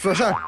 说事儿。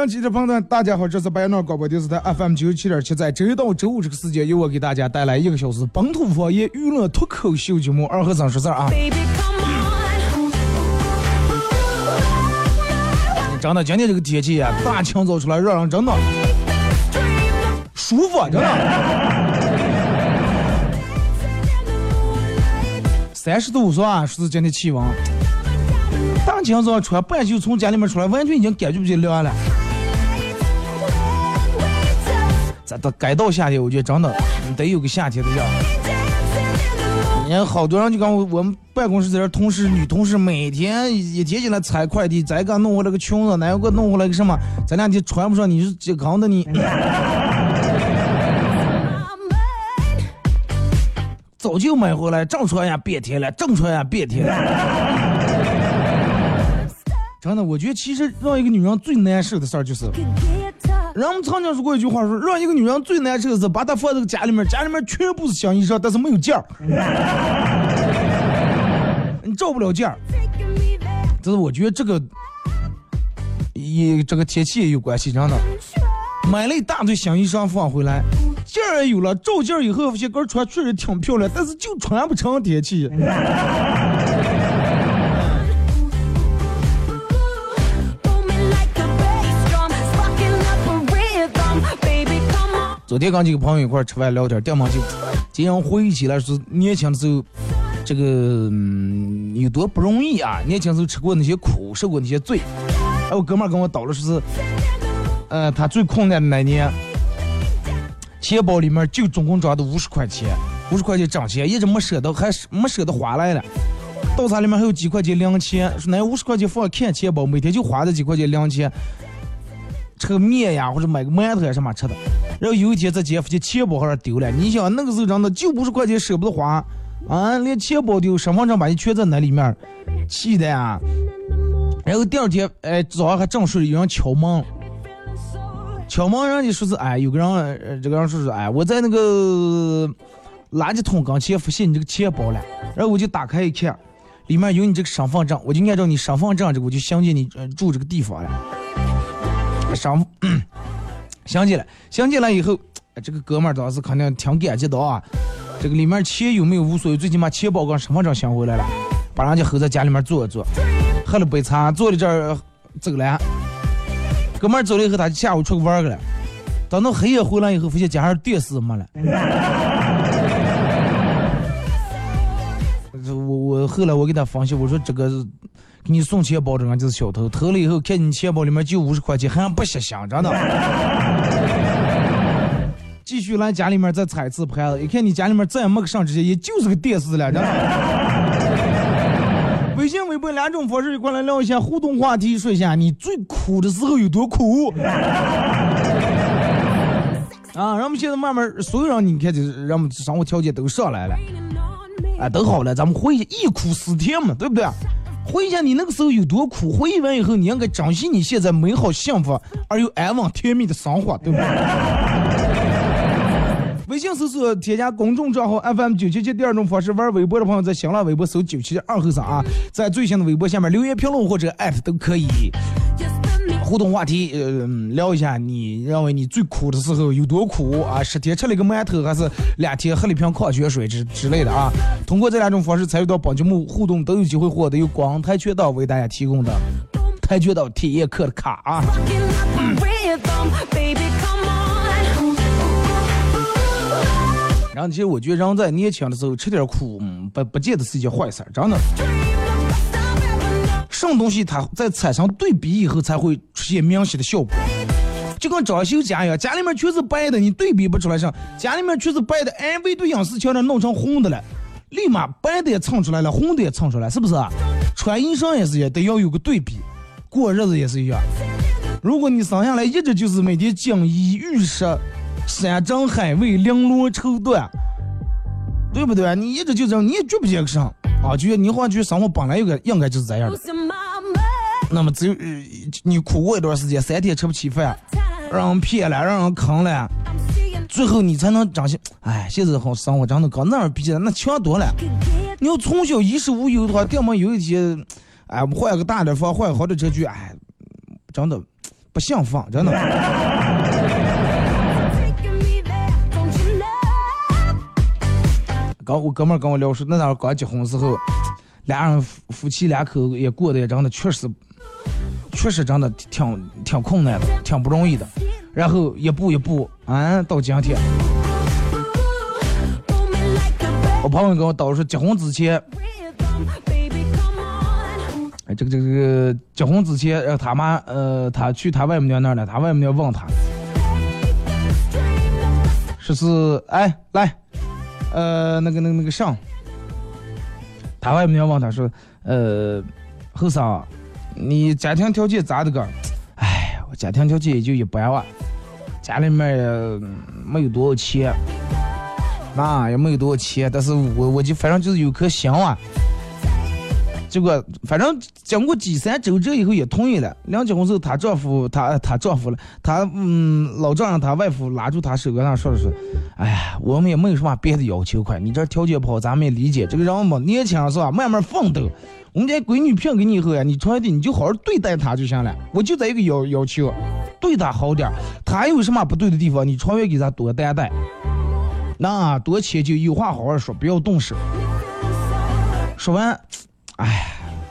好了啊，沈阳记者朋友们，大家好，这是白鸟广播电视台 FM 九十七点七，在周一到周五这个时间，由我给大家带来一个小时本土方言娱乐脱口秀节目《二和三说事儿》啊。真的，今天这个天气啊，大清早出来，让人真的舒服，真的。三十度是吧？是今天气温。大清早穿半袖从家里面出来，完全已经感觉不见凉了。咱到该到夏天，我觉得真的得有个夏天的样。你看，好多人就跟我我们办公室在这儿同事女同事每天一天起来拆快递，再给弄回来个裙子，哪有个弄回来个什么，咱俩就穿不上，你是这刚的你。早就买回来，正穿呀变天了，正穿呀变天了。真的，我觉得其实让一个女人最难受的事儿就是，人们曾经说过一句话说，让一个女人最难受的是把她放在家里面，家里面全部是新衣裳，但是没有件儿，你照不了件儿。这是我觉得这个也这个天气也有关系，真的。买了一大堆新衣裳放回来，件儿也有了，照件儿以后，这根穿确实挺漂亮，但是就穿不成天气。昨天跟几个朋友一块吃饭聊天，电话就竟然回忆起来是年轻的时候，这个嗯有多不容易啊！年轻时候吃过那些苦，受过那些罪。哎，我哥们儿跟我叨了说是，呃，他最困难的那年，钱包里面就总共装的五十块钱，五十块钱挣钱，一直没舍得，还是没舍得花来了。到他里面还有几块钱零钱，说那五十块钱放看钱包，每天就花这几块钱零钱，吃个面呀，或者买个馒头呀什么吃的。然后有一天在街发现钱包好像丢了，你想那个时候真的就五十块钱舍不得花，啊，连钱包丢，身份证把你圈在那里面，气的呀。然后第二天，哎，早上还正睡，有人敲门，敲门人家说是，哎，有个人，这个人说是，哎，我在那个垃圾桶跟前发现你这个钱包了，然后我就打开一看，里面有你这个身份证，我就按照你身份证这个，我就相信你、呃、住这个地方了。上想起来，想起来以后，这个哥们儿当时肯定挺感激的啊。这个里面钱有没有无所谓，最起码钱包跟身份证想回来了，把人家吼在家里面坐一坐，喝了杯茶，坐在这儿走了。哥们儿走了以后，他就下午出去玩去了。等到黑夜回来以后，发现家上电视没了。我我后来我给他分析，我说这个给你送钱包这人就是小偷，偷了以后看你钱包里面就五十块钱，还不想想，真的。继续来家里面再踩一次盘子，一看你家里面再也没个上这些，也就是个电视了，真的。微信、微博两种方式，过来聊一下互动话题，说一下你最苦的时候有多苦。啊，让我们现在慢慢，所有人你看，就是让我们生活条件都上来了。啊，都好了，咱们回忆忆苦思甜嘛，对不对？回忆一下你那个时候有多苦，回忆完以后，你应该珍惜你现在美好、幸福而又安稳、甜蜜的生活，对不对？微信搜索添加公众账号 FM 九七七，第二种方式玩微博的朋友在新浪微博搜九七二后三啊，在最新的微博下面留言评论或者艾特都可以。互动话题，呃，聊一下你认为你最苦的时候有多苦啊？十天吃了一个馒头，还是两天喝了一瓶矿泉水之之类的啊？通过这两种方式参与到本节目互动，都有机会获得由广泰拳道为大家提供的跆拳道体验课的卡啊！然后其实我觉得人在年轻的时候吃点苦，嗯，不不见得是一件坏事，真的。什么东西它在产生对比以后才会出现明显的效果，就跟装修家一样，家里面全是白的，你对比不出来上，家里面全是白的，哎，唯独影视墙那弄成红的了，立马白的也蹭出来了，红的也蹭出来，是不是啊？穿衣裳也是一样，得要有个对比，过日子也是一样。如果你生下来一直就是每天锦衣玉食、山珍海味、绫罗绸缎，对不对？你一直就这样，你也绝不见个上啊？就你好像觉得生活本来应该应该就是这样的。那么只有、你苦过一段时间，三天吃不起饭，让人骗了，让人坑了，最后你才能长心。哎，现在好生活真的跟那儿比起来，那强多了。你要从小衣食无忧的话，要么有一天，哎，换个大点房，换个好点车去，哎，真的不像放，真的。刚我哥们跟我聊说，那阵儿刚结婚的时候，俩人夫夫妻两口也过得也真的确实，确实真的挺挺困难的，挺不容易的。然后一步一步，啊，到今天，我朋友跟我叨说，结婚之前，哎，这个这个这个结婚之前，然后他妈呃，他去他外母娘那儿了，他外母娘问他，说是哎来，呃那个那个那个上，他外面问他说，呃后生，你家庭条件咋的个？哎，我家庭条件也就一般哇，家里面也没有多少钱，那也没有多少钱，但是我我就反正就是有颗心啊。结果反正经过几三周折以后也同意了。两结婚时候，她丈夫她她丈夫了，她嗯老丈人她外父拉住她手跟她说的是，哎呀，我们也没有什么别的要求，快，你这条件不好，咱们也理解。这个人嘛，年轻是吧，慢慢奋斗。我们家闺女评给你以后呀，你出来的你就好好对待她就行了。我就这一个要要求，对她好点。她有什么不对的地方，你长远给她多担待。那多迁就，有话好好说，不要动手。说完，哎，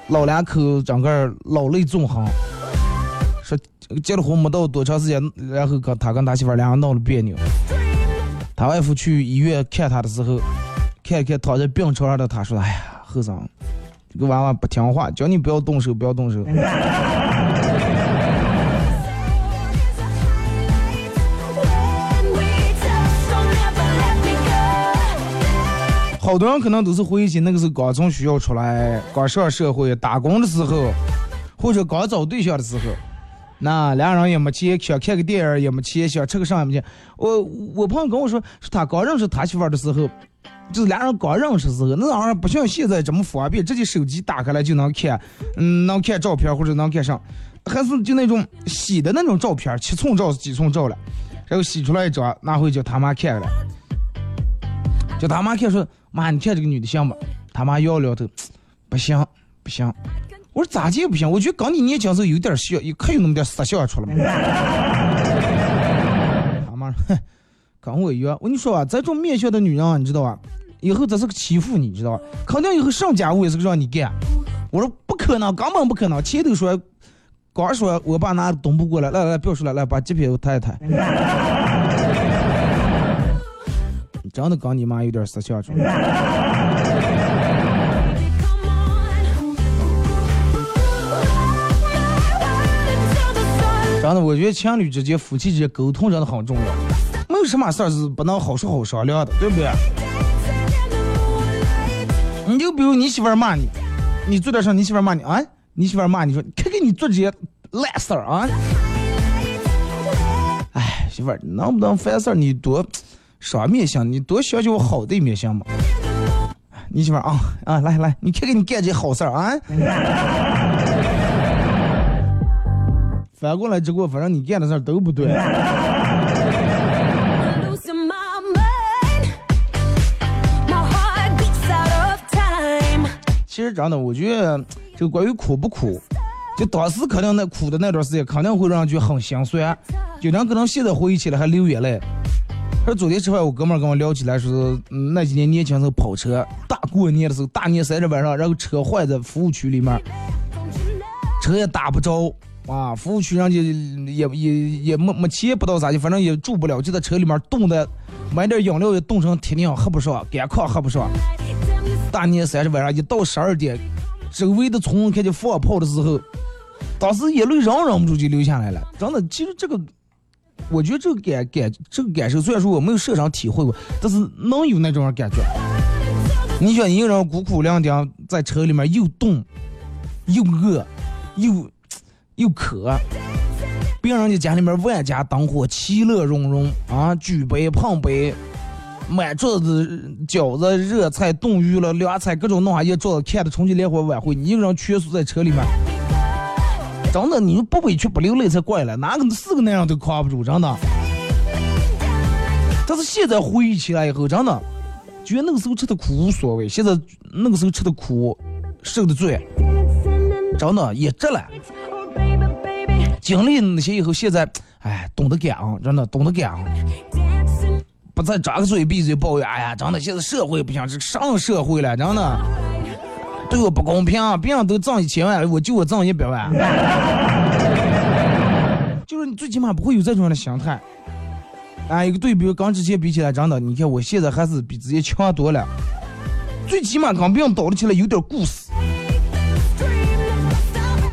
老两口整个老泪纵横。说结了婚没到多长时间，然后跟他跟他媳妇儿两个闹了别扭。他外父去医院看他的时候，看一看躺在病床上的他说：“哎呀，后生，这个娃娃不听话，叫你不要动手，不要动手。”好多人可能都是回忆起那个时候刚从学校出来，刚上社会打工的时候，或者刚找对象的时候，那两人也没钱，想看个电影也没钱，想吃个啥也没钱。我我朋友跟我说，说他刚认识他媳妇的时候，就是俩人刚认识时候，那玩意儿不像现在这么方便，直接手机打开来就能看，嗯，能看照片或者能看上，还是就那种洗的那种照片，七寸照是几寸照了，然后洗出来一张，拿回叫他妈看了。叫他妈看说，妈，你看这个女的像不？他妈摇了摇头，不像，不像。我说咋见不像？我觉得跟你年轻时候有点像，有可有那么点色笑出来嘛。他妈说，哼，跟我一样。我跟你说啊，这种面相的女人啊，你知道吧？以后这是个欺负你，你知道吧？肯定以后上家务也是个让你干。我说不可能，根本不可能。前头说，刚说我爸拿东部过来，来来来，不要说了，来把机票抬一抬。真的跟你妈有点色相出来。Come on. Until the sun 真的，我觉得情侣之间、夫妻之间沟通真的很重要。没有什么事儿是不能好说好商量的，对不对？你就比如你媳妇儿骂你，你做点事儿，你媳妇儿骂你啊，你媳妇儿骂你说，看看你做这些烂事儿啊！哎，媳妇儿，能不能烦事儿你多双面相，你多想想我好的一面相嘛？你媳妇儿啊啊，来来，你看看你干这好事儿啊！反过来之后，反正你干的事儿都不对。其实真的，我觉得这个关于苦不苦，就当时肯定那苦的那段时间，肯定会让人觉得很心酸。有人可能现在回忆起来还流眼泪。说昨天吃饭，我哥们儿跟我聊起来，说嗯那几年年轻时候跑车，大过年的时候，大年三十晚上，然后车坏在服务区里面，车也打不着啊，服务区人家也也也没没钱，不知道咋的，反正也住不了，就在车里面冻的，买点饮料也冻成铁娘，喝不上，干炕喝不上。大年三十晚上一到十二点，周围的村开始放炮的时候，当时眼泪忍忍不住就流下来了。真的，其实这个，我觉得这个感感这个感受，虽然说我没有设身体会过，但是能有那种感觉。你想一个人孤苦伶仃在车里面又冻又饿又又渴，别人家家里面万家灯火，其乐融融啊，举杯碰杯。满桌子饺子、热菜、冻鱼了、凉菜，各种弄下一桌子，看的春节联欢晚会，你一个人蜷缩在车里面，真的，你不委屈不流泪才怪了，哪个四个男人都扛不住，真的。但是现在回忆起来以后，真的，觉得那个时候吃的苦无所谓，现在那个时候吃的苦，受的罪，真的也值了。经历那些以后，现在，哎，懂得感恩，真的懂得感恩。不再张个嘴闭嘴抱怨，哎呀，真的现在社会不行，这上社会了，真的对我不公平，别人都挣一千万，我就我挣一百万，就是你最起码不会有这种的心态。啊，一个对比跟之前比起来，真的，你看我现在还是比之前强多了，最起码跟别人倒了起来有点故事。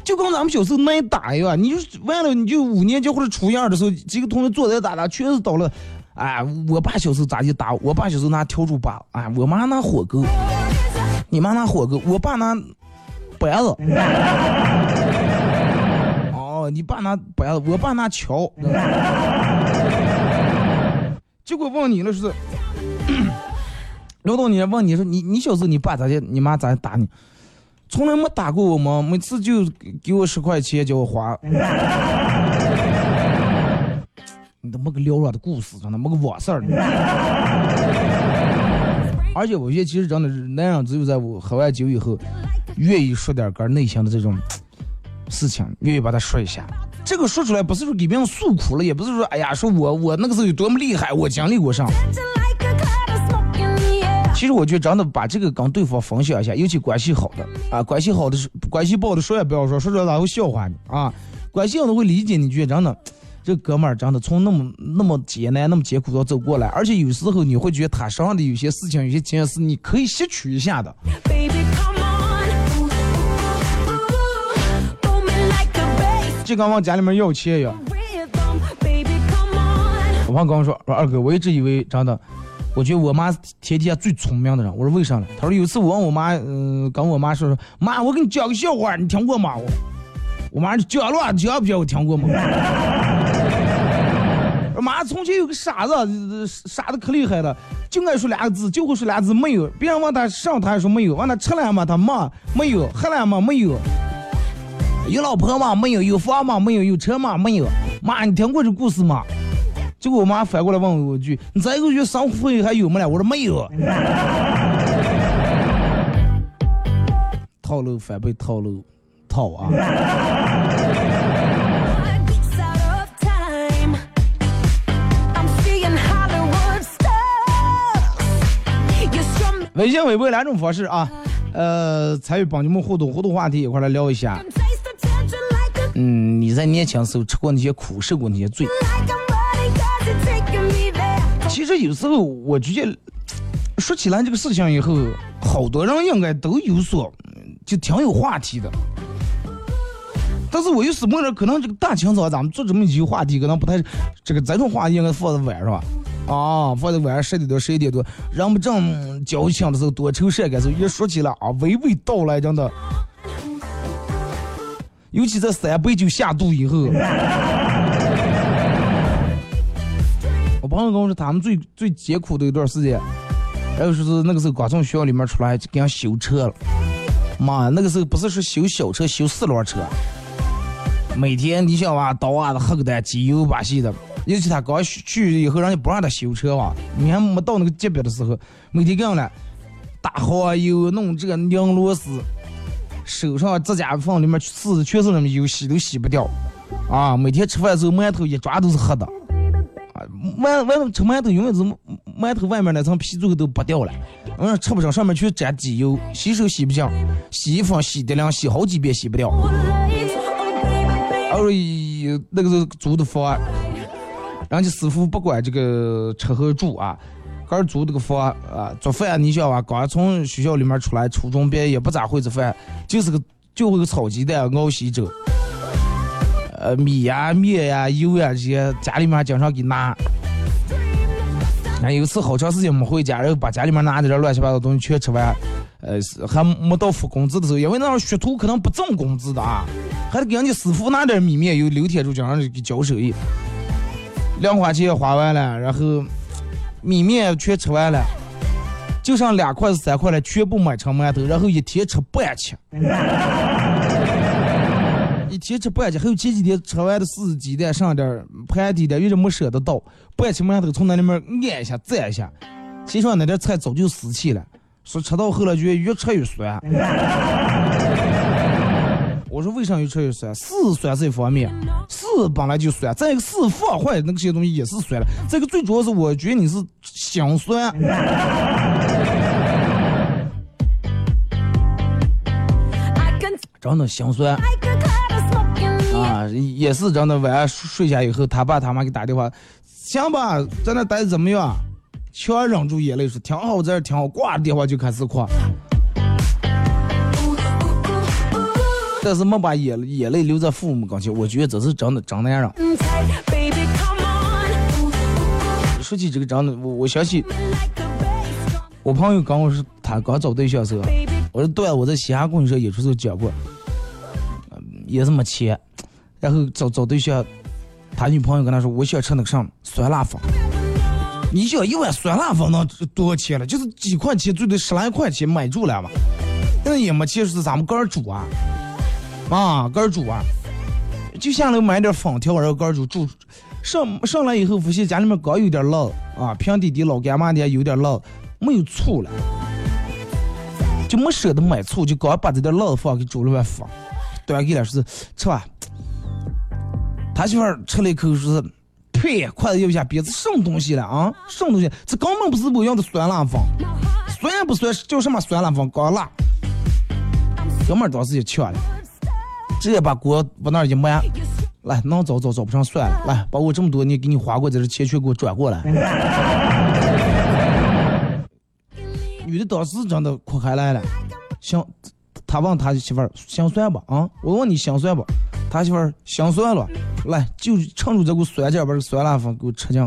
就跟咱们小时候挨打一样，你就完了，你就五年级或者初一二的时候，几个同学坐在打打，全是倒了。哎，我爸小时候咋就打我？爸小时候拿笤帚把，哎，我妈拿火钩，你妈拿火钩，我爸拿板子。哦，你爸拿板子，我爸拿锹。结果问你了是，聊到你问你说你你小时候你爸咋的？你妈咋打你？从来没打过我吗？每次就给我十块钱叫我花。你都没个缭绕的故事，真的没个往事儿。而且我觉得，其实真的是男人只有在我喝完酒以后，愿意说点个内心的这种事情，愿意把它说一下。这个说出来不是说给别人诉苦了，也不是说哎呀，说我我那个时候有多么厉害，我经历过啥。其实我觉得真的把这个跟对方分享一下，尤其关系好的啊，关系好的是关系不好的说也不要说，说出来他会笑话你啊。关系好的会理解你，觉得真的。这哥们儿真的从那么那么艰难、那么艰苦中走过来，而且有时候你会觉得他身上的有些事情、有些经验是你可以吸取一下的。就刚往家里面要钱呀。我爸跟我说：“说二哥，我一直以为真的，我觉得我妈是天底下最聪明的人。”我说：“为啥呢？”他说：“有一次我问我妈，嗯，跟我妈说说，妈，我给你讲个笑话，你听过吗？”我我妈讲了，讲不讲？我听过吗？妈，从前有个傻子，傻的可厉害了，就爱说两个字，就会说两个字，没有。别人问他上，他还说没有。问他吃了吗？他没，没有。喝了吗？没有。有老婆吗？没有。有房吗？没有。有车吗？没有。妈，你听过这故事吗？结果我妈反过来问我一句：“你这个月生活费还有没了？”我说没有。套路反被套路套啊！微信、微博两种方式啊，呃，参与帮你们互动，互动话题一块来聊一下。嗯，你在年轻时候吃过那些苦，受过那些罪。其实有时候我觉得，说起来这个事情以后，好多人应该都有所，就挺有话题的。但是我又是梦着，可能这个大清早咱们做这么一期话题，可能不太，这个这种话题应该放在晚上吧。啊，放在晚上十点多、十一点多，人们正交情的时候，多愁善感时候，一说起来啊，娓娓道来，真的。尤其在三杯酒下肚以后，我朋友跟我说，他们最最艰苦的一段时间，还有说是那个时候刚从学校里面出来，就给人修车了。妈，那个时候不是说修小车，修四轮车，每天你想哇，刀啊的、黑的、机油把戏的。尤其他刚去以后，人家不让他修车哇，你还没到那个级别的时候，每天干了打耗油、弄这个拧螺丝，手上指甲缝里面刺的全是那么油，洗都洗不掉。啊，每天吃饭的时候馒头一抓都是黑的。啊，馒外头吃馒头永远是馒头外面那层皮最后都剥掉了，嗯，吃不上，上面全沾机油，洗手洗不净，洗衣服洗的凉，洗好几遍洗不掉。然后一那个是租的房，人家师傅不管这个吃和住啊，刚租这个房啊，做饭你想啊，刚从学校里面出来，初中毕业也不咋会做饭，就是个就会个炒鸡蛋、熬稀粥，呃，米呀、面呀、油呀这些，家里面经常给拿。那有一次好长时间没回家，然后把家里面拿的这乱七八糟东西全吃完，呃，还没到付工资的时候，因为那会儿学徒可能不挣工资的啊，还得给人家师傅拿点米面油，刘天柱经常给交手艺，零花钱也花完了，然后米面全吃完了，就剩两块是三块了，全部买成馒头，然后一天吃半斤。一天吃半斤，还有前几天吃完的四鸡蛋剩点儿盘底的，有点没舍得倒，半斤馒头从那里面按一下蘸一下，心上那点菜早就死气了，说吃到后来就越吃越酸。我说为啥越吃越酸？是酸是一方面，是本来就酸，再一个是放坏那些东西也是酸了，这个最主要是我觉得你是心酸。真的心酸啊，也是真的。晚上睡下以后，他爸他妈给打电话，行吧，在那待着怎么样？全忍住眼泪说挺好，在这挺好。挂了电话就开始哭，但是没把眼眼泪留在父母跟前。我觉得这是真的真男人。说起这个真的，我我想起我朋友跟我说，他刚找对象时候，我说对，我在西安公益社演出时候讲过。也是没钱，然后找找对象，他女朋友跟他说：“我想吃那个啥酸辣粉。”你想一碗酸辣粉能多少钱了？就是几块钱，最多十来块钱买住了嘛。那也没钱，是咱们个人煮啊，啊，个人煮啊，就下楼买点粉条，然后个人煮煮。上上来以后，发现家里面刚有点辣啊，平底底老干妈的有点辣，没有醋了，就没舍得买醋，就刚把这点辣粉给煮了碗粉。端给了说是吃吧，他媳妇儿吃了一口说是，呸，筷子咬下鼻子，什么东西了啊？什么东西？这根本不是我要的酸辣粉，酸不酸叫什么酸辣粉？刚辣，哥们儿当时就呛了，直接把锅往那儿一埋，来，能找找找不上算了，来，把我这么多年给你花过这钱全给我转过来。女的当时真的哭开来了，行。他问他媳妇儿心算不啊？我问你心算不？他媳妇儿心算了。来，就趁着这股酸劲，把这酸辣粉给我吃进。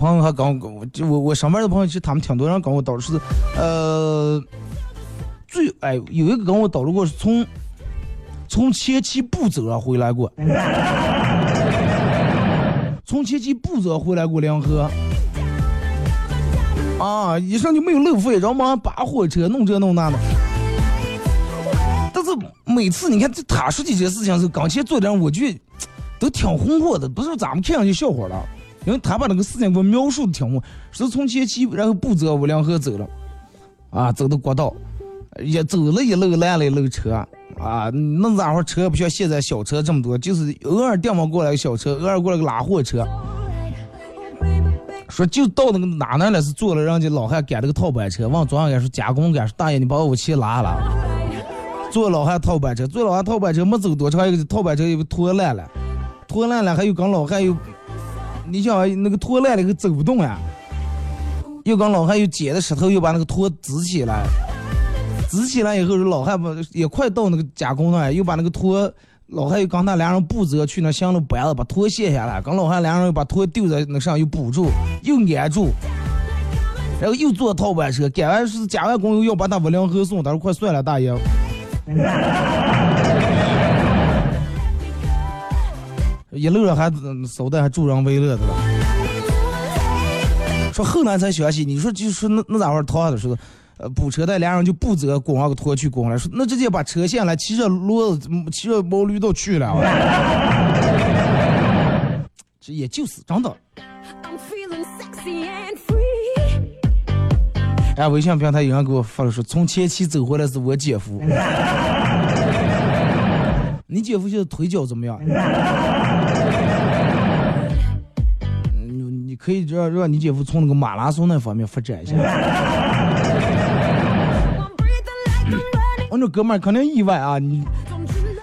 朋友还跟我，就我我上班的朋友，其实他们挺多人跟我叨是，呃，最哎有一个跟我叨了过是从。从前期不走回来过，从前期不走回来过两河，啊，一上就没有路费，然后马上扒火车弄这弄那的。但是每次你看这他说起这些事情时候，刚去做的人，我觉得都挺红火的，不是咱们看上去笑话了，因为他把那个事情给我描述的挺红，是从前期然后不走五两河走了，啊，走到国道，也走了一路烂了一路车。啊，那咋会车不像现在小车这么多，就是偶尔电话过来个小车，偶尔过来个拉货车。说就到那个哪那了是坐了，人家老汉赶了个套板车，往左上赶说加工赶说大爷你把我钱拉了。坐老汉套板车，坐老汉套板车没走多长，一个套板车又拖烂了，拖烂了还有跟老汉又，你想那个拖烂了又走不动呀，又跟老汉又捡的石头又把那个拖支起来。支起来以后，老汉不也快到那个加工了，又把那个拖，老汉又刚他俩人补着去那箱子搬了，把拖卸下来，跟老汉两人又把拖丢在那上又补住，又粘住，然后又坐套板车，赶完是加完工又要把他五粮后送，他说快算了，大爷，一路上还捎带还助人为乐的了，说后来才想起，你说就说那那咋会儿逃的时候。呃补车的，俩人就不责公安给拖去公安了，说那直接把车下来，骑着骡子，嗯骑着毛驴都去了。这也就是真的。哎，微信平台有人给我发了说，从前期走回来是我姐夫。你姐夫现在腿脚怎么样？嗯，你可以让让你姐夫从那个马拉松那方面发展一下。我这哥们儿肯定意外啊！你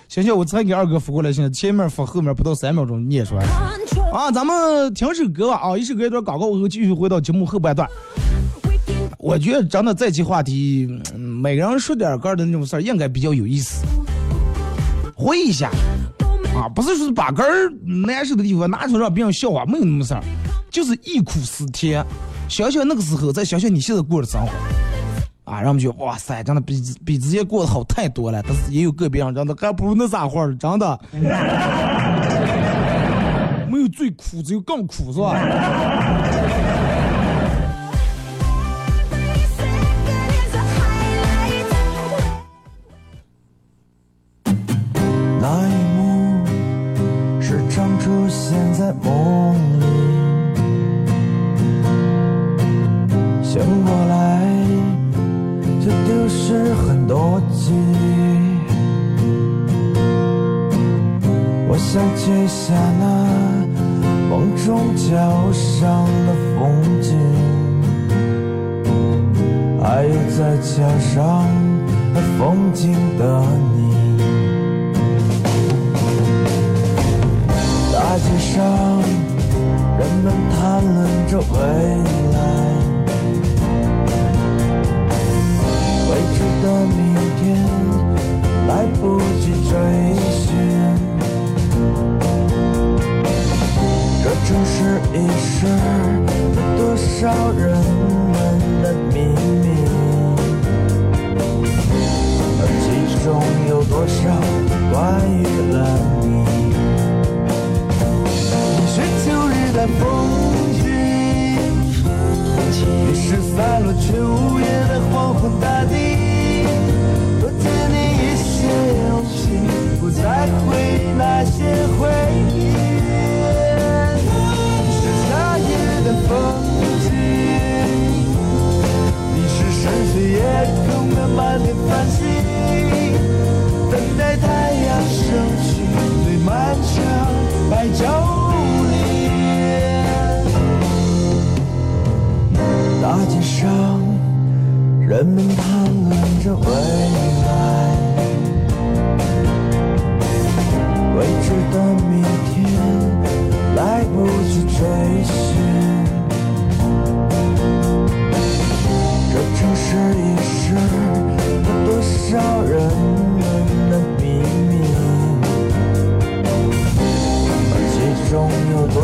行行，我才给二哥发过来，现在前面发，后面不到三秒钟念出来。啊，咱们听首歌吧啊，一首歌一段广告，我后继续回到节目后半段。我觉得真的这期话题，嗯每个人说点个儿的那种事儿，应该比较有意思。回忆一下啊，不是说把个儿难受的地方拿出来让别人笑话，没有那么事儿，就是忆苦思甜，想想那个时候，再想想你现在过的生活，啊，让我们觉得哇塞，真的比比之前过得好太多了。但是也有个别人真的还不如那啥会儿，真的，没有最苦，只有更苦，是吧？现在梦里，醒过来就丢失很多记忆。我想记下那梦中脚上的风景，还有在桥上那风景的你。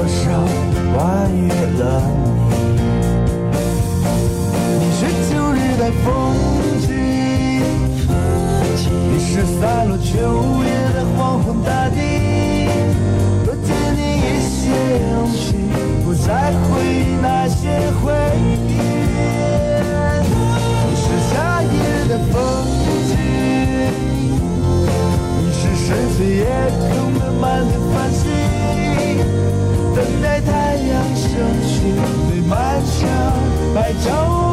少关于了你？你是秋日的风景，你是散落秋叶的黄昏大地。多借你一些勇气，不再回忆那些回忆。你是夏夜的风景，你是深邃夜空白昼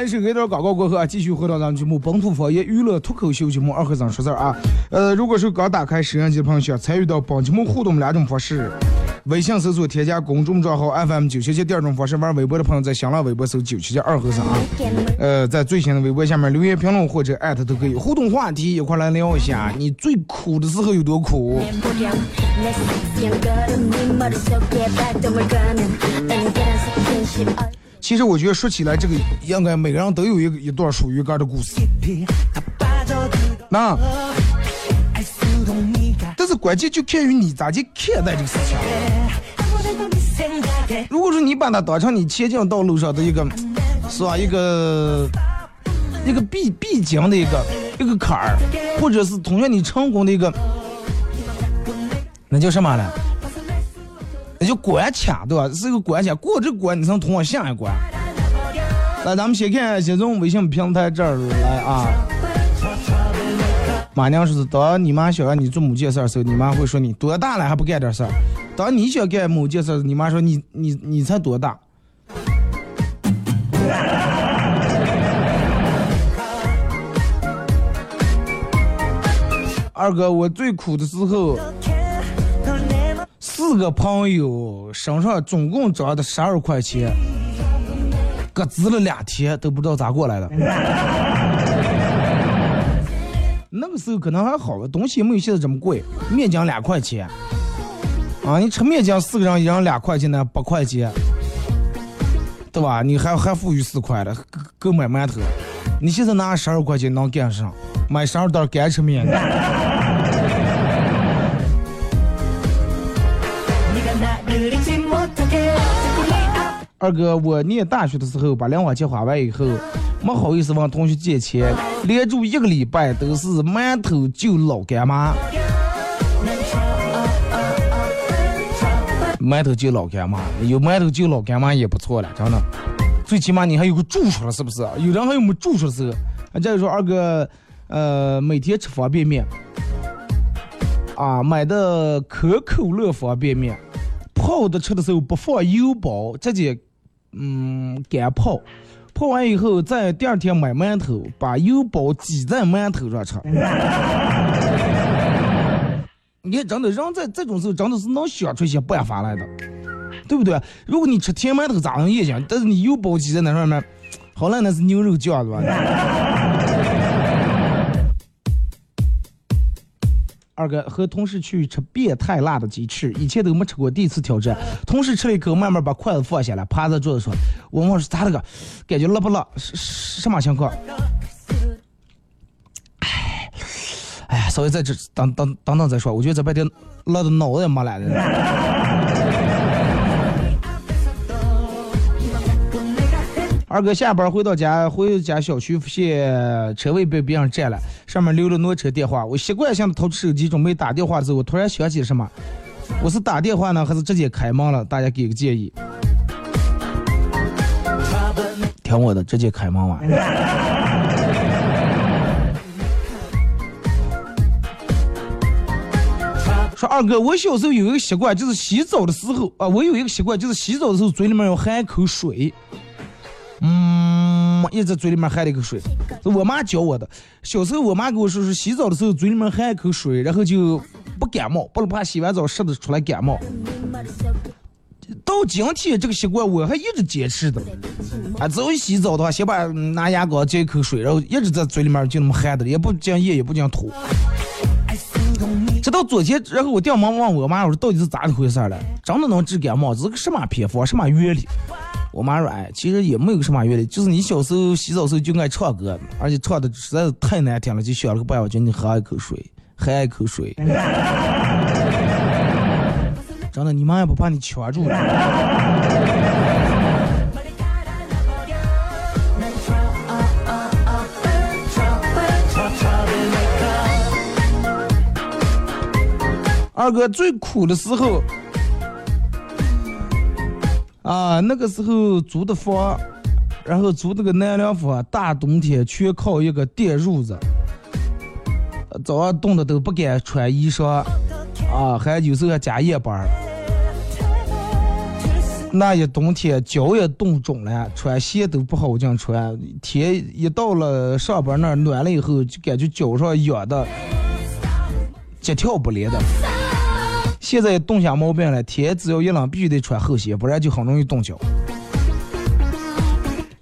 troublemaker 好嘞，是一段广告过后啊，继续回到咱们节目本土方言娱乐脱口秀节目二和尚说事儿啊。呃，如果是刚打开摄像机的朋友，想参与到本节目互动两种方式：微信搜索添加公众账号 FM 九七七；第二种方式，玩微博的朋友在新浪微博搜九七七二和尚啊。呃，在最新的微博下面留言评论或者艾特都可以，互动话题一块来聊一下，你最苦的时候有多苦？其实我觉得说起来这个应该每个人都有一一段属于肝的故事。那但是关键就看于你咋去看待这个事情。如果说你把它当成你前进道路上的一个是吧一个一个必必经的一个一个坎儿或者是同学你成功的一个那叫什么了那就关卡，对吧？是个关卡，过这关你才能通往下一关。来，咱们先看先从微信平台这儿来啊。马娘说是，当你妈想让你做某件事儿的时候，你妈会说你多大了还不干点事儿；当你想干某件事儿，你妈说你你你才多大。二哥，我最苦的时候，四个朋友身上总共装的十二块钱，各支了两天都不知道咋过来的。那个时候可能还好，东西没有现在这么贵，面浆两块钱，啊，你吃面浆四个人一人两块钱呢，八块钱，对吧？你还还富裕四块的，够够买馒头。你现在拿十二块钱能干上，买十二袋干吃面。二哥，我念大学的时候把零花钱花完以后，没好意思问同学借钱，连住一个礼拜都是馒头就老干妈，馒头就老干妈，有馒头就老干妈也不错了，真的。最起码你还有个住处了，是不是？有人还有没住处的时候，再说二哥，呃，每天吃方便面，啊，买的可口乐方便面，泡的吃的时候不放油包，直接嗯干泡，泡完以后在第二天买馒头，把油包挤在馒头上吃。你看，真的人在这种时候真的是能想出一些办法来的，对不对？如果你吃甜馒头咋能也行？但是你油包挤在那上面，好赖，那是牛肉酱对吧？二哥和同事去吃变态辣的鸡翅，以前都没吃过，第一次挑战。同事吃了一口，慢慢把筷子放下来，趴在桌子上。我问是咋了个？感觉辣不辣？是什么情况？哎，哎呀，稍微在这等等等等再说。我觉得这半天辣的脑子也没来的。二哥下班回到家，回家小区发现车位被别人占了，上面留了挪车电话。我习惯性的掏出手机准备打电话的时候，我突然想起什么，我是打电话呢，还是直接开门了？大家给个建议。听我的，直接开门玩。说二哥，我小时候有一个习惯，就是洗澡的时候啊，我有一个习惯，就是洗澡的时候嘴里面要含一口水，嗯，一直嘴里面含了一口水，是我妈教我的。小时候我妈跟我说是洗澡的时候嘴里面含一口水，然后就不感冒，不怕洗完澡湿的出来感冒。到今天这个习惯我还一直坚持的，啊，只要一洗澡的话，先把拿牙膏接一口水，然后一直在嘴里面就那么含着，也不讲咽，也不讲吐。直到昨天，然后我掉毛问我妈，我说到底是咋的回事了？真的能治感冒？这是个什么偏方？什么原理？我妈说，哎，其实也没有什么原理，就是你小时候洗澡时候就爱唱歌，而且唱的实在是太难听了，就想了个办法，叫你喝一口水，喝一口水。真的，你妈也不怕你呛住了。二哥最苦的时候啊，那个时候租的房，然后租那个南凉房，大冬天全靠一个电褥子，早上冻得都不敢穿衣裳，啊，还有时候还加夜班儿。那一冬天脚也冻肿了，穿鞋都不好进穿。天一到了上班那儿暖了以后，就感觉脚上痒的，急跳不连的。现在冻下毛病了，天只要一冷，必须得穿厚鞋，不然就很容易冻脚。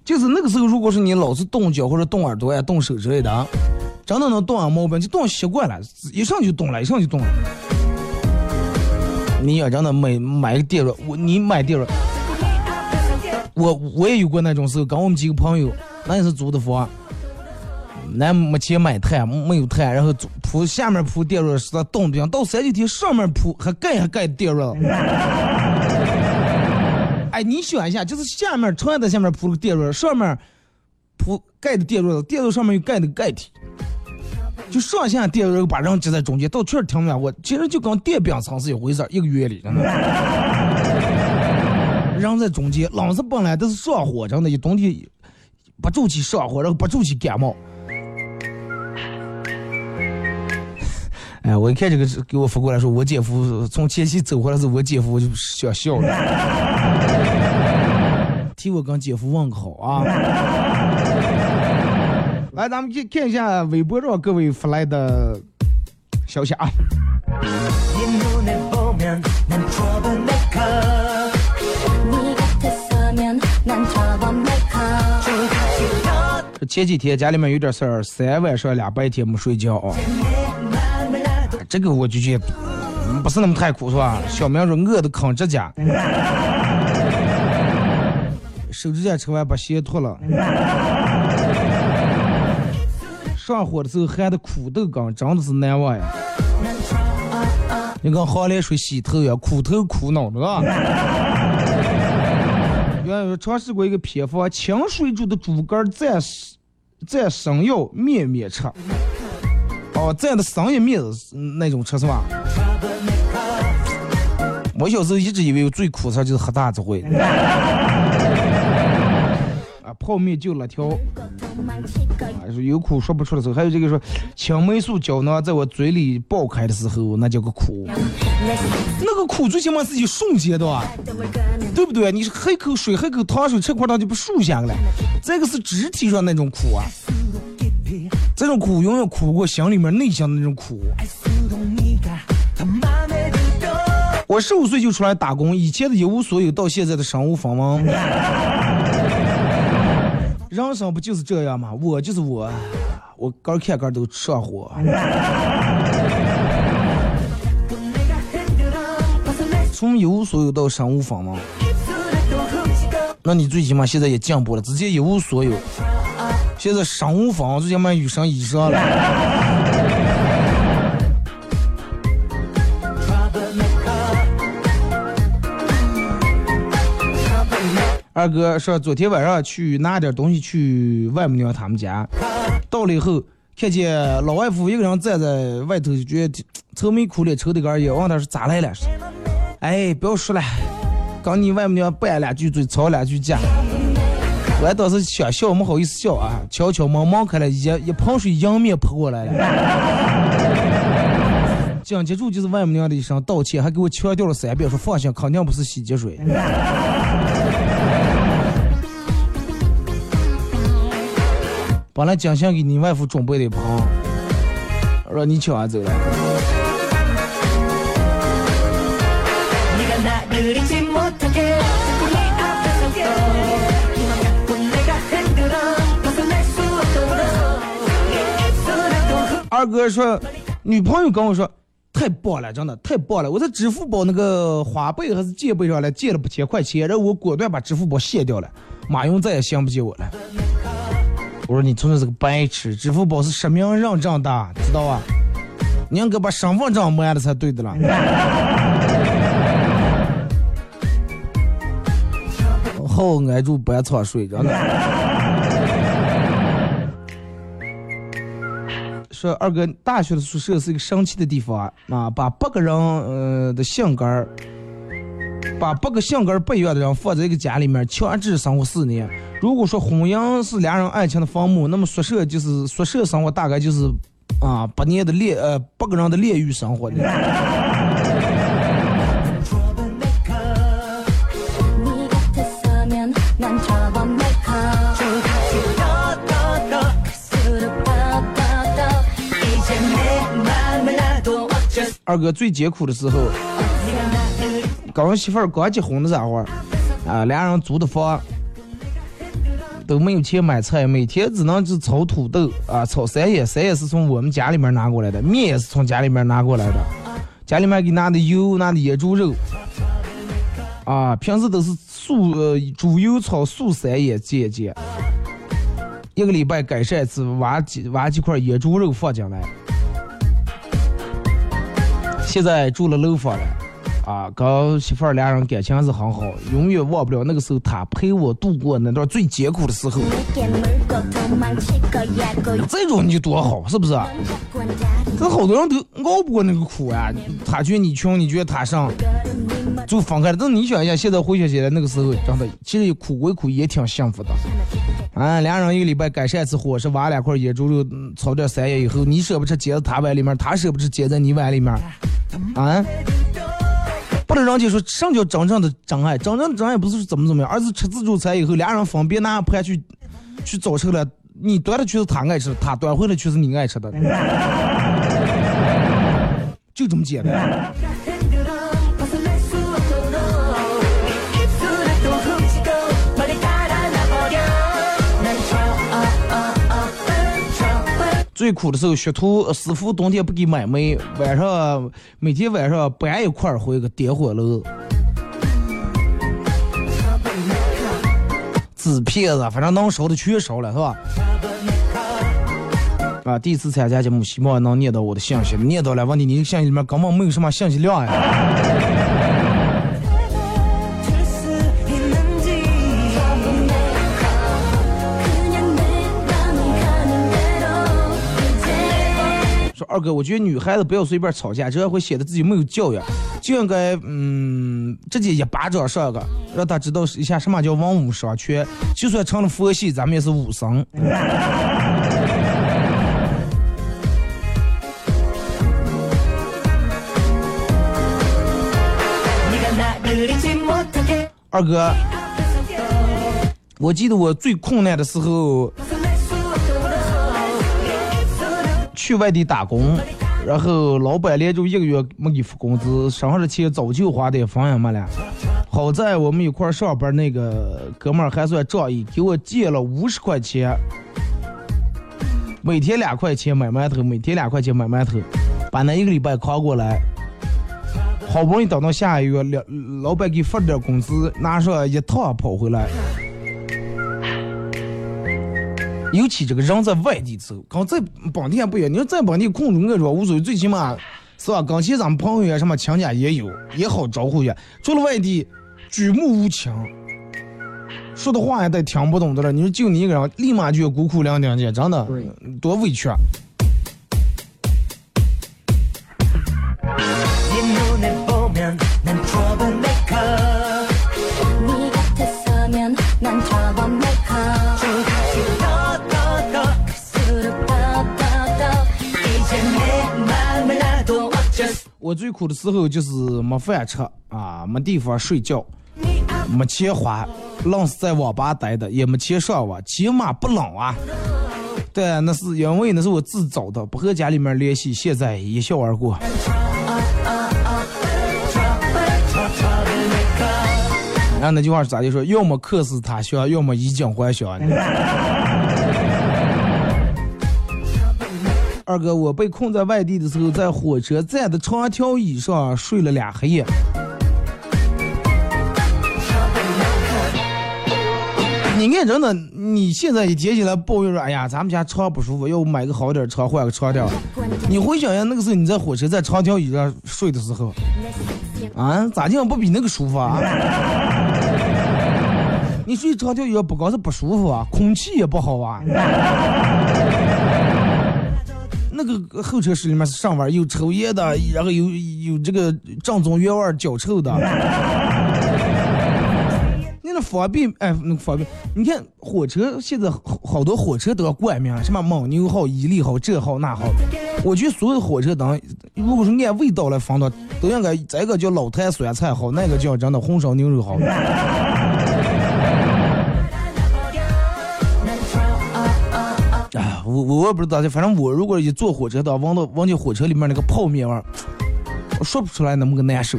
就是那个时候，如果是你老是冻脚或者冻耳朵呀、冻手之类的，真的能冻上毛病，就冻习惯了，一上就冻了，一上就冻了。你要真的买买个电褥，我你买电褥，我我也有过那种时候，跟我们几个朋友，那也是租的房，那没钱买炭，没有炭，然后铺下面铺电褥，实在冻冰，到三九天上面铺还盖还盖电褥。哎，你想一下，就是下面床在下面铺个电褥，上面铺盖的电褥，电褥上面又盖的盖体。就上下电褥把人挤在中间，到确实挺暖和。其实就跟电饼层是一回事，一个原理，真的。人在中间，冷是本来都是上火，真的，一冬天不住气上火，然后不住气感冒。哎，我一看这个给我发过来说，我姐夫从前夕走回来是我姐夫，我就想笑了。替我跟姐夫问个好啊！来，咱们去看一下微博上各位发来的消息啊。前几天家里面有点事儿，三晚上两白天没睡觉啊。这个我就觉得不是那么太苦，是吧？小明说饿的啃指甲，手指甲吃完把鞋脱了，上火的时候汗的苦豆干真的是难忘呀。你跟黄连水洗头呀，苦头苦脑的啊。原来尝试过一个偏方，清水煮的猪肝蘸蘸生药面面吃。哦，这样的商业面是那种车是吧？我小时候一直以为最苦的事就是喝大智慧。啊，泡面就辣条，啊，有苦说不出的时候，还有这个说青霉素胶囊在我嘴里爆开的时候，那叫个苦。那个苦最起码是一瞬间的，对不对？你是喝一口水，喝口糖水，吃块糖就不竖下来了。这个是肢体上那种苦啊，种苦永远苦不过心里面内向的那种苦。我十五岁就出来打工，以前的一无所有，到现在的身无分文。人生不就是这样吗？我就是我，我干看干都上火。从一无所有到身无分文，那你最起码现在也进步了，直接一无所有。现在商务房，最起码有身以上了。二哥说，昨天晚上去拿点东西去外母娘他们家，到了以后看见老外父一个人站在外头，就觉得愁眉苦脸、抽的根烟。问他是咋来了？哎，不要说了，跟你外母娘拌两句嘴，吵两句架。我还当时想笑，没好意思笑啊，悄悄忙忙开了，一一盆水迎面泼过来了。紧接住就是外母娘的一声道歉，还给我强调了三遍，说放心，肯定不是洗洁水。本来精心给你外父准备的盆，让你抢完走了。二哥说，女朋友跟我说，太棒了，真的太棒了。我在支付宝那个花呗还是借呗上来借了八千块钱，然后我果断把支付宝卸掉了，马云再也想不起我了。我说你纯粹是个白痴，支付宝是实名认证的，知道吧？你应该把身份证抹了才对的了。好挨住班场睡，真的。说二哥，大学的宿舍是一个神奇的地方啊，把八个人呃的性格，把八个性格不一样的人放在一个家里面，强制生活四年。如果说婚姻是两人爱情的坟墓，那么宿舍就是宿舍生活大概就是啊八年的炼呃八个人的炼狱生活的。二哥最艰苦的时候，刚媳妇儿刚结婚的时候，啊，俩人租的房，都没有钱买菜，每天只能是炒土豆啊，炒三叶，三叶是从我们家里面拿过来的，面也是从家里面拿过来的，家里面给拿的油，拿的野猪肉，啊，平时都是素呃猪油炒素三叶，姐姐。一个礼拜改善一次，挖几挖几块野猪肉放进来，现在住了楼房了，啊，跟媳妇儿俩人感情还是很好，永远忘不了那个时候她陪我度过那段最艰苦的时候。这种你就多好，是不是？这好多人都熬不过那个苦啊，他觉得你穷，你觉得他上，就分开了。但你想一下，现在回想起来，那个时候真的，其实苦归苦，也挺幸福的。啊、嗯、俩人一个礼拜改善一次伙食，挖两块野猪肉，炒点山药以后，你舍不得接在他碗里面，他舍不得接在你碗里面。啊？不能让姐说什么叫真正的真爱？真正的真爱不是怎么怎么样，而是吃自助餐以后，俩人分别拿盘去去找吃了，你端的却是他爱吃的，他端回来却是你爱吃的，就这么简单。最苦的时候，学徒师傅冬天不给买煤，晚上每天晚上搬一块儿回个点火炉。纸片子，反正能烧的全烧了，是吧？啊，第一次参加节目，希望能念到我的信息，念到了，问题你的信息里面根本没有什么信息量呀。二哥，我觉得女孩子不要随便吵架，这样会显得自己没有教养，就应该嗯直接一巴掌上个，让他知道一下什么叫文武双全，就算成了佛系，咱们也是武僧。二哥。我记得我最困难的时候。去外地打工，然后老板连着一个月没给付工资，身上的钱早就花的分也没了。好在我们一块儿上班那个哥们儿还算仗义，给我借了五十块钱，每天两块钱买馒头，每天两块钱买馒头，把那一个礼拜扛过来。好不容易等到下一个月，两老板给发点工资，拿上一趟跑回来。尤其这个人在外地走，跟在本地还不一样。你说在本地空中我说无所谓，最起码是吧？跟前咱们朋友呀什么亲家也有，也好招呼呀。出了外地，举目无亲，说的话也得听不懂的了。你说就你一个人，立马就要孤苦伶仃去，真的多委屈啊！我最苦的时候就是没饭吃啊，没地方睡觉，没钱花，愣是在网吧待的，也没钱上网，起码不冷啊。对，那是因为那是我自找的，不和家里面联系，现在一笑而过。然后那句话是咋就说？要么客死他乡，要么衣锦还乡。二哥，我被困在外地的时候，在火车站的长条椅上睡了俩黑夜。你看，真的，你现在一接起来抱怨说，哎呀，咱们家床不舒服，要不买个好点儿床，换个床垫。你回想一下，那个时候你在火车在长条椅上睡的时候，啊，咋就不比那个舒服啊？你睡长条椅不光是不舒服啊，空气也不好啊。那个候车室里面是上边有抽烟的，然后有有这个正宗原味脚臭的。你 那个方便，哎，那个方便。你看火车现在好好多火车都要冠名，什么蒙牛号、伊利号、这号那号。我觉得所有的火车当，如果是按味道来分的，都应该这个叫老坛酸菜好，那个叫真的红烧牛肉好。我我也不知道，反正我如果一坐火车的，闻到闻见火车里面那个泡面味儿，我说不出来那么个难受。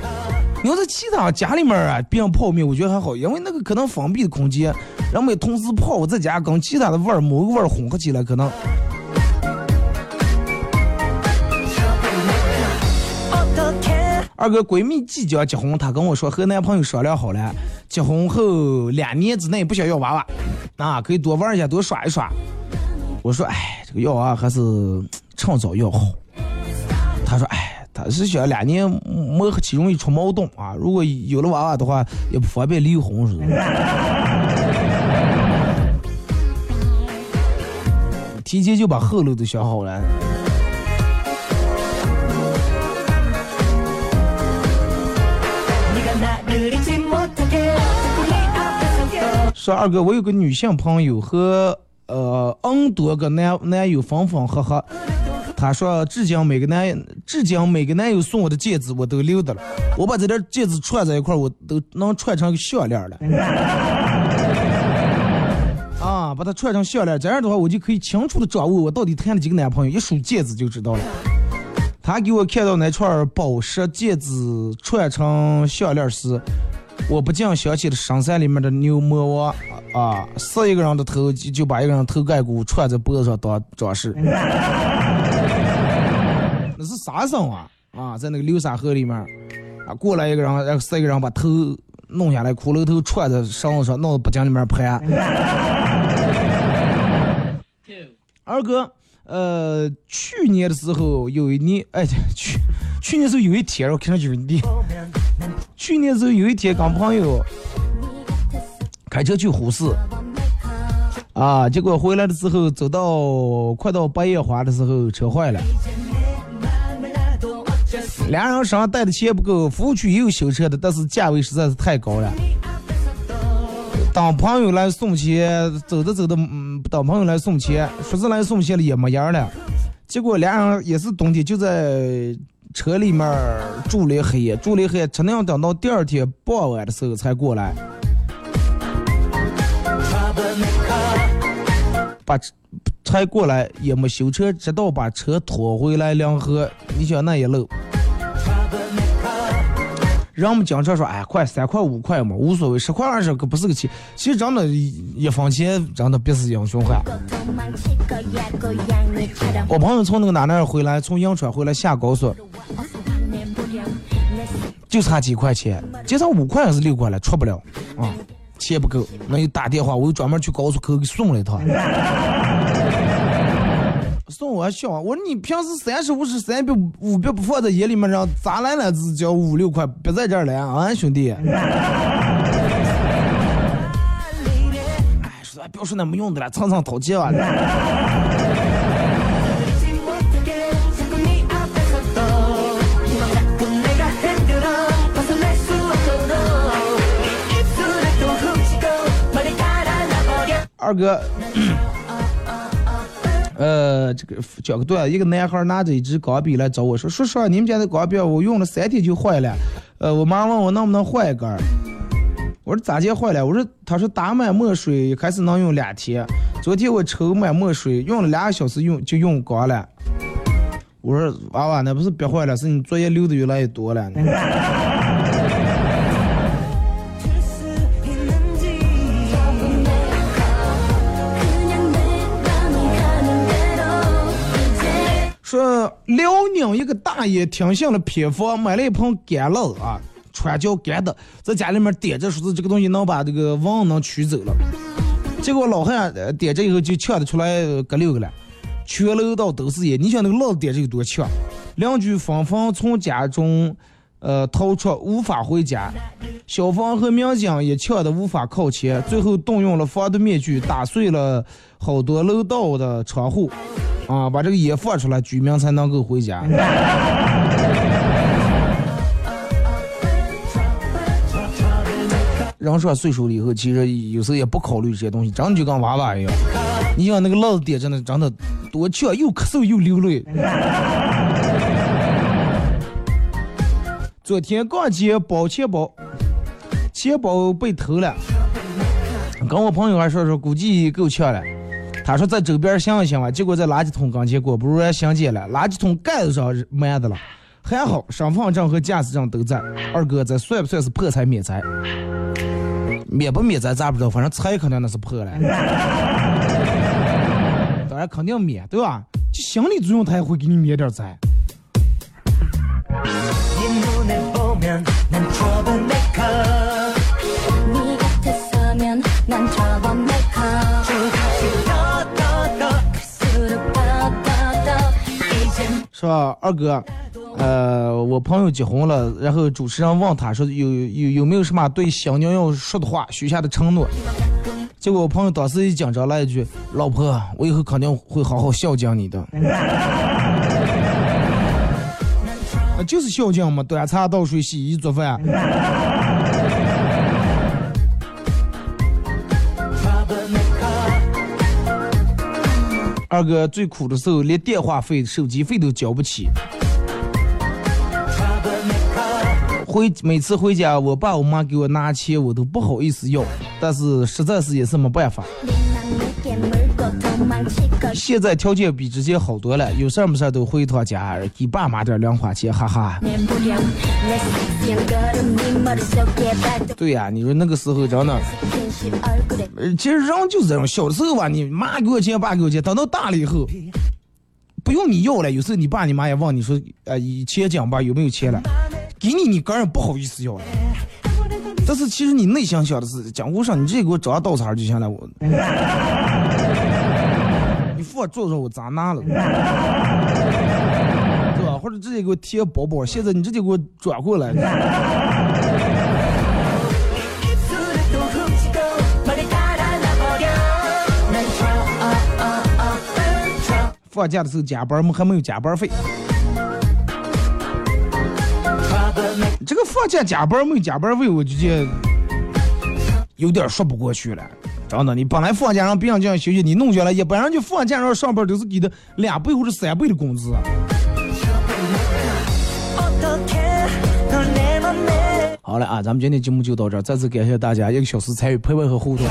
你要在其他家里面啊，别人泡面，我觉得还好，因为那个可能封闭的空间，然后同时泡，我在家跟其他的味儿某个味儿混合起来，可能。二哥闺蜜即将结婚，她跟我说和男朋友商量好了，结婚后两年之内不想要娃娃，啊，可以多玩一下，多耍一耍。我说，哎，这个要娃还是趁早要好。他说，哎，他是想两年磨合期容易出矛盾啊，如果有了娃娃的话，也不方便离婚似的。提前就把后路都想好了。说二哥，我有个女性朋友和呃 N 多个男男友分分合合，她说至今每个男至今每个男友送我的戒指我都留着了，我把这点戒指串在一块，我都能串成个项链了。啊，把它串成项链，这样的话我就可以清楚的掌握我到底谈了几个男朋友，一数戒指就知道了。他给我看到那串宝石戒指串成项链时，我不禁想起了深山里面的牛魔王啊，死一个人的头就就把一个人头盖骨串在脖子上当装饰。那是啥生啊？啊，在那个流沙河里面啊，过来一个人，然后死一个人把头弄下来，骷髅头串在绳子上，弄到脖颈里面盘。二哥。呃，去年的时候有一年，哎，去去年时候有一天，我看到就是你。去年时候有一天跟朋友开车去呼市，啊，结果回来的时候走到快到八叶花的时候车坏了，俩人身上带的钱不够，服务区也有修车的，但是价位实在是太高了。当朋友来送钱，走着走着，嗯，等朋友来送钱，说是来送钱了也没样了。结果俩人也是冬天就在车里面住了一黑夜，住了一黑夜，只能等到第二天傍晚的时候才过来，把车才过来也没修车，直到把车拖回来两河。你想那一路。人们经常说，哎，快三块五块嘛，无所谓，十块二十可不是个钱。其实真的，一分钱真的别是英雄汉。我朋友从那个哪哪回来，从银川回来下高速，就差几块钱，就差五块还是六块了，出不了啊，钱不够，那就打电话，我又专门去高速口给送了一趟。送我笑，我说你平时三十五十三百五百不放在眼里面上，咋来了只交五六块，别在这儿来啊，兄弟。哎，说别说那没用的了，蹭蹭掏钱啊。二哥。呃，这个讲个段，一个男孩拿着一支钢笔来找我说：“叔叔，你们家的钢笔我用了三天就坏了，呃，我妈问我能不能换一根儿。我说咋就坏了？我说他说打满墨水开始能用两天，昨天我抽满墨水用了两个小时用就用光了。我说娃娃那不是憋坏了，是你作业留的越来越多了。辽宁一个大爷听信了偏方，买了一盆干辣啊，川椒干的，在家里面点着，说是这个东西能把这个蚊能驱走了。结果老汉点着以后就呛得出来个六个了，全楼道都是烟。你想那个辣子点着有多呛？邻居纷纷从家中呃逃出，无法回家。消防和民警也呛得无法靠前，最后动用了防毒面具，打碎了好多楼道的窗户。啊，把这个烟放出来，居民才能够回家。人上岁数了以后，其实有时候也不考虑这些东西，真的就跟娃娃一样。你想那个辣子点真的真的多呛，又咳嗽又流泪。昨天逛街包钱包，钱包被偷了，跟我朋友还说说，估计够呛了。他说在周边想一想吧，结果在垃圾桶跟前过不如然相见了，垃圾桶盖子上埋的了，还好身份证和驾驶证都在。二哥，这算不算是破财免灾？免不免灾咱不知道，反正财肯定那是破了。当然肯定免，对吧？就心理作用，他也会给你免点灾。吧，二哥？呃，我朋友结婚了，然后主持人问他说有有有没有什么对新娘要说的话、许下的承诺？结果我朋友当时一紧张来一句：“老婆，我以后肯定会好好孝敬你的。”啊就是孝敬嘛，端茶倒水、洗衣做饭。二哥最苦的时候，连电话费、手机费都交不起。回每次回家，我爸我妈给我拿钱，我都不好意思要，但是实在是也是没办法。现在条件比之前好多了，有事儿没事都回一趟家，给爸妈点零花钱。哈哈，对呀，你说那个时候真的，其实人就是这种。小的时候吧，你妈给我钱，爸给我钱，等到大了以后，不用你要了。有时候你爸你妈也问你说，呃，以前讲吧，有没有钱了，给你你个人不好意思要了。但是其实你内心想的是，讲不上，你直接给我找个倒茬就行了。我。我做做我咋拿了？哥，或者直接给我贴个包包，现在你直接给我转过来。放假的时候加班，我们还没有加班费。这个放假加班，没有加班费，我就这。有点说不过去了。真的，你本来放假让别人这样休息，你弄下来，一般人就放假让上班都是给的两倍或者三倍的工资。好了啊，咱们今天节目就到这儿，再次感谢大家一个小时参与陪伴和互动。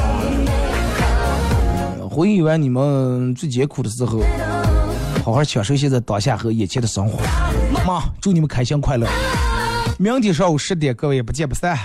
回忆完你们最艰苦的时候，好好享受现在当下和眼前的生活。妈，祝你们开心快乐！明天上午十点，各位不见不散。